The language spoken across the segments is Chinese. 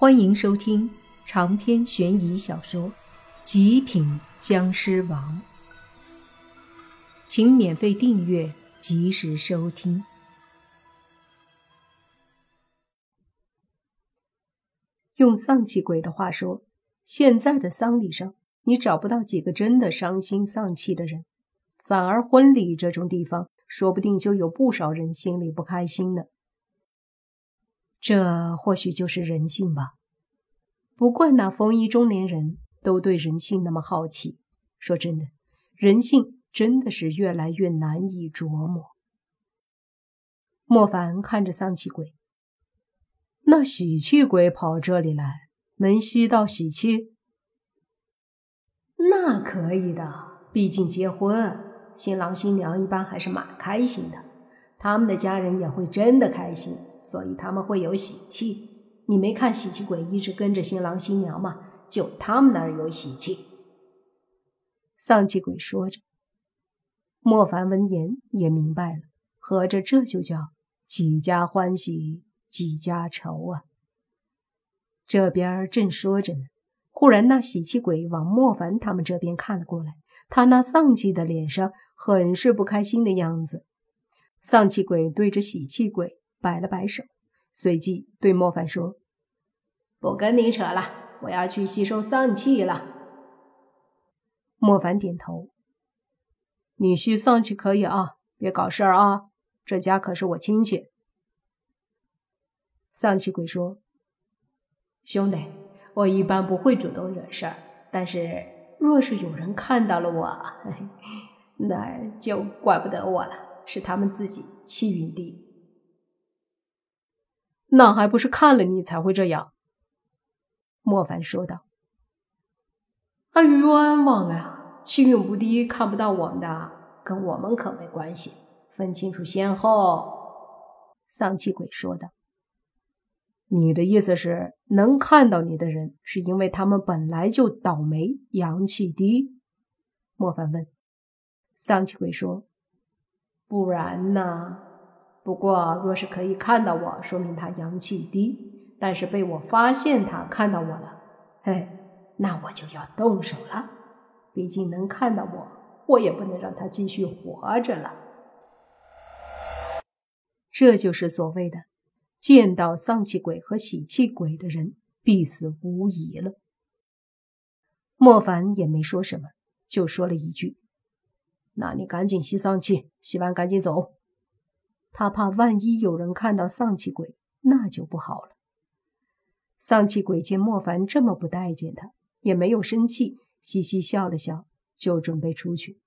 欢迎收听长篇悬疑小说《极品僵尸王》，请免费订阅，及时收听。用丧气鬼的话说，现在的丧礼上，你找不到几个真的伤心丧气的人，反而婚礼这种地方，说不定就有不少人心里不开心呢。这或许就是人性吧。不怪那风衣中年人都对人性那么好奇。说真的，人性真的是越来越难以琢磨。莫凡看着丧气鬼，那喜气鬼跑这里来，能吸到喜气？那可以的，毕竟结婚，新郎新娘一般还是蛮开心的，他们的家人也会真的开心。所以他们会有喜气。你没看喜气鬼一直跟着新郎新娘吗？就他们那儿有喜气。丧气鬼说着，莫凡闻言也明白了，合着这就叫几家欢喜几家愁啊。这边正说着呢，忽然那喜气鬼往莫凡他们这边看了过来，他那丧气的脸上很是不开心的样子。丧气鬼对着喜气鬼。摆了摆手，随即对莫凡说：“不跟你扯了，我要去吸收丧气了。”莫凡点头：“你吸丧气可以啊，别搞事儿啊，这家可是我亲戚。”丧气鬼说：“兄弟，我一般不会主动惹事儿，但是若是有人看到了我，那就怪不得我了，是他们自己气运低。”那还不是看了你才会这样？莫凡说道。哎，冤枉啊！气运不低，看不到我们的，跟我们可没关系。分清楚先后。丧气鬼说道。你的意思是，能看到你的人，是因为他们本来就倒霉，阳气低？莫凡问。丧气鬼说。不然呢？不过，若是可以看到我，说明他阳气低；但是被我发现他看到我了，嘿，那我就要动手了。毕竟能看到我，我也不能让他继续活着了。这就是所谓的见到丧气鬼和喜气鬼的人必死无疑了。莫凡也没说什么，就说了一句：“那你赶紧吸丧气，吸完赶紧走。”他怕万一有人看到丧气鬼，那就不好了。丧气鬼见莫凡这么不待见他，也没有生气，嘻嘻笑了笑，就准备出去。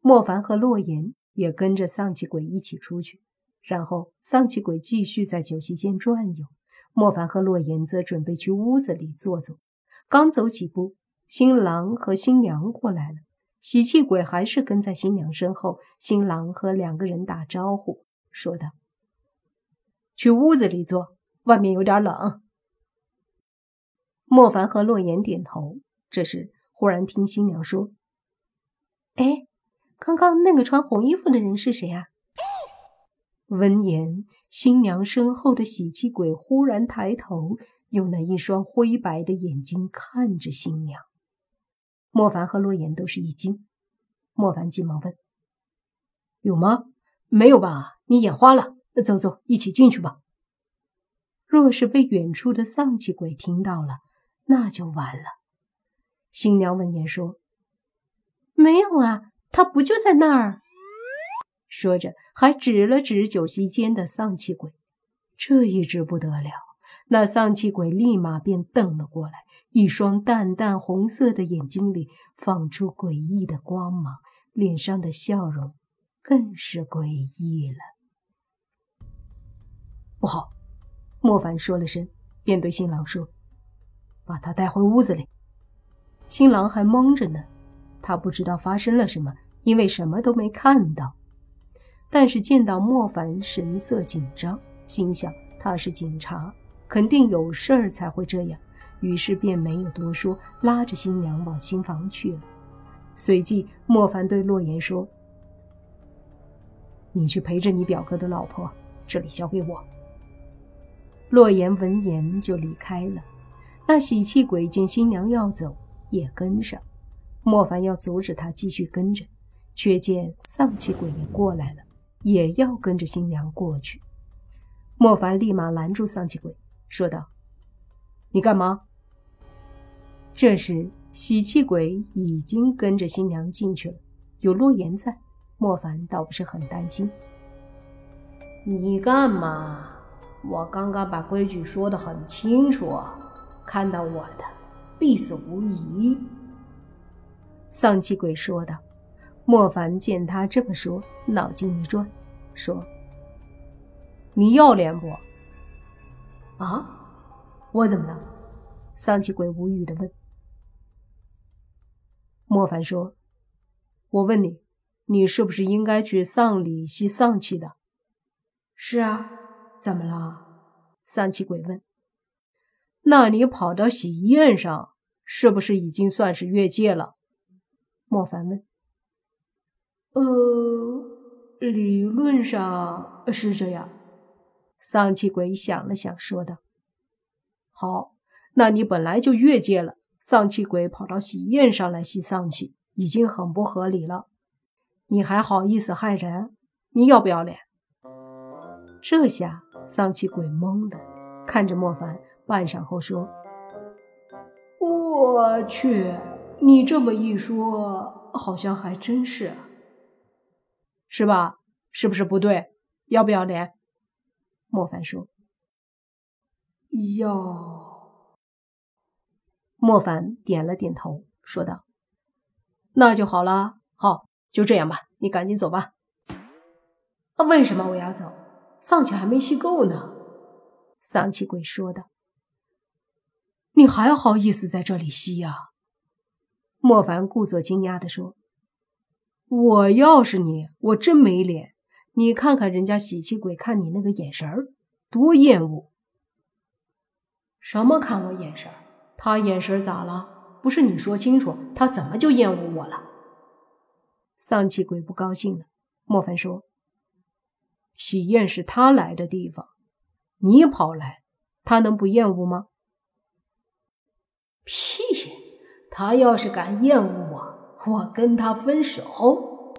莫凡和洛言也跟着丧气鬼一起出去，然后丧气鬼继续在酒席间转悠，莫凡和洛言则准备去屋子里坐坐。刚走几步，新郎和新娘过来了。喜气鬼还是跟在新娘身后，新郎和两个人打招呼，说道：“去屋子里坐，外面有点冷。”莫凡和洛言点头。这时，忽然听新娘说：“哎，刚刚那个穿红衣服的人是谁啊？”闻言，新娘身后的喜气鬼忽然抬头，用那一双灰白的眼睛看着新娘。莫凡和洛言都是一惊，莫凡急忙问：“有吗？没有吧？你眼花了？走走，一起进去吧。”若是被远处的丧气鬼听到了，那就完了。新娘闻言说：“没有啊，他不就在那儿？”说着还指了指酒席间的丧气鬼。这一指不得了，那丧气鬼立马便瞪了过来。一双淡淡红色的眼睛里放出诡异的光芒，脸上的笑容更是诡异了。不好！莫凡说了声，便对新郎说：“把他带回屋子里。”新郎还懵着呢，他不知道发生了什么，因为什么都没看到。但是见到莫凡神色紧张，心想他是警察，肯定有事儿才会这样。于是便没有多说，拉着新娘往新房去了。随即，莫凡对洛言说：“你去陪着你表哥的老婆，这里交给我。”洛言闻言就离开了。那喜气鬼见新娘要走，也跟上。莫凡要阻止他继续跟着，却见丧气鬼也过来了，也要跟着新娘过去。莫凡立马拦住丧气鬼，说道：“你干嘛？”这时，喜气鬼已经跟着新娘进去了。有洛言在，莫凡倒不是很担心。你干嘛？我刚刚把规矩说得很清楚，看到我的，必死无疑。丧气鬼说道。莫凡见他这么说，脑筋一转，说：“你要脸不？”啊？我怎么了？丧气鬼无语的问。莫凡说：“我问你，你是不是应该去丧礼吸丧气的？”“是啊。”“怎么了？”丧气鬼问。“那你跑到喜宴上，是不是已经算是越界了？”莫凡问。呃，理论上是这样。丧气鬼想了想，说道：“好，那你本来就越界了。丧气鬼跑到喜宴上来吸丧气，已经很不合理了。你还好意思害人？你要不要脸？”这下丧气鬼懵了，看着莫凡，半晌后说：“我去，你这么一说，好像还真是。”是吧？是不是不对？要不要脸？莫凡说：“要。”莫凡点了点头，说道：“那就好了。好，就这样吧。你赶紧走吧。”“那，为什么我要走？丧气还没吸够呢。”丧气鬼说道。“你还好意思在这里吸呀？”莫凡故作惊讶的说。我要是你，我真没脸。你看看人家喜气鬼看你那个眼神儿，多厌恶！什么看我眼神儿？他眼神咋了？不是你说清楚，他怎么就厌恶我了？丧气鬼不高兴了。莫凡说：“喜宴是他来的地方，你跑来，他能不厌恶吗？”屁！他要是敢厌恶我。我跟他分手，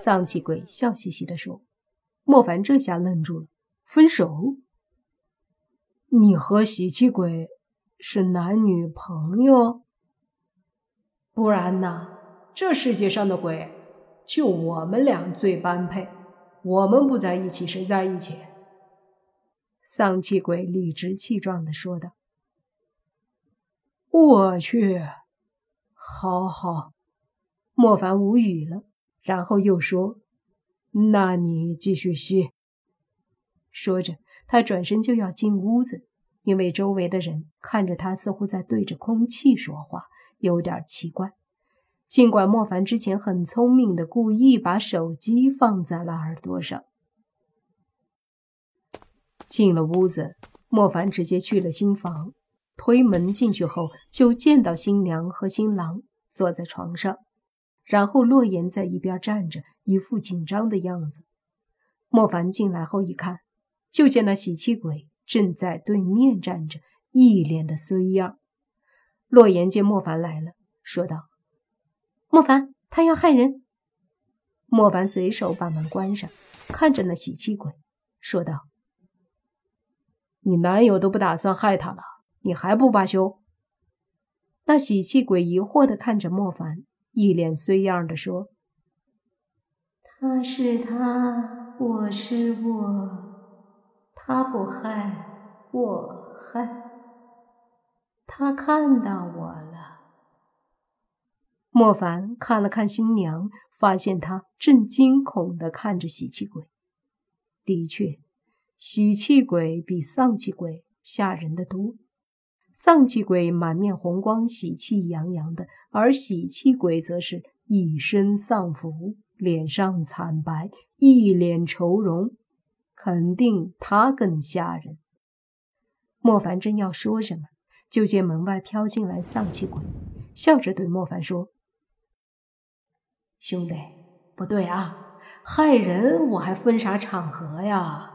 丧气鬼笑嘻嘻地说。莫凡这下愣住了，分手？你和喜气鬼是男女朋友？不然呢？这世界上的鬼，就我们俩最般配。我们不在一起，谁在一起？丧气鬼理直气壮地说道。我去，好好。莫凡无语了，然后又说：“那你继续吸。”说着，他转身就要进屋子，因为周围的人看着他，似乎在对着空气说话，有点奇怪。尽管莫凡之前很聪明的故意把手机放在了耳朵上，进了屋子，莫凡直接去了新房，推门进去后，就见到新娘和新郎坐在床上。然后，洛言在一边站着，一副紧张的样子。莫凡进来后一看，就见那喜气鬼正在对面站着，一脸的衰样。洛言见莫凡来了，说道：“莫凡，他要害人。”莫凡随手把门关上，看着那喜气鬼，说道：“你男友都不打算害他了，你还不罢休？”那喜气鬼疑惑的看着莫凡。一脸衰样的说：“他是他，我是我，他不害我害，他看到我了。”莫凡看了看新娘，发现她正惊恐的看着喜气鬼。的确，喜气鬼比丧气鬼吓人的多。丧气鬼满面红光，喜气洋洋的；而喜气鬼则是一身丧服，脸上惨白，一脸愁容，肯定他更吓人。莫凡正要说什么，就见门外飘进来丧气鬼，笑着对莫凡说：“兄弟，不对啊，害人我还分啥场合呀？”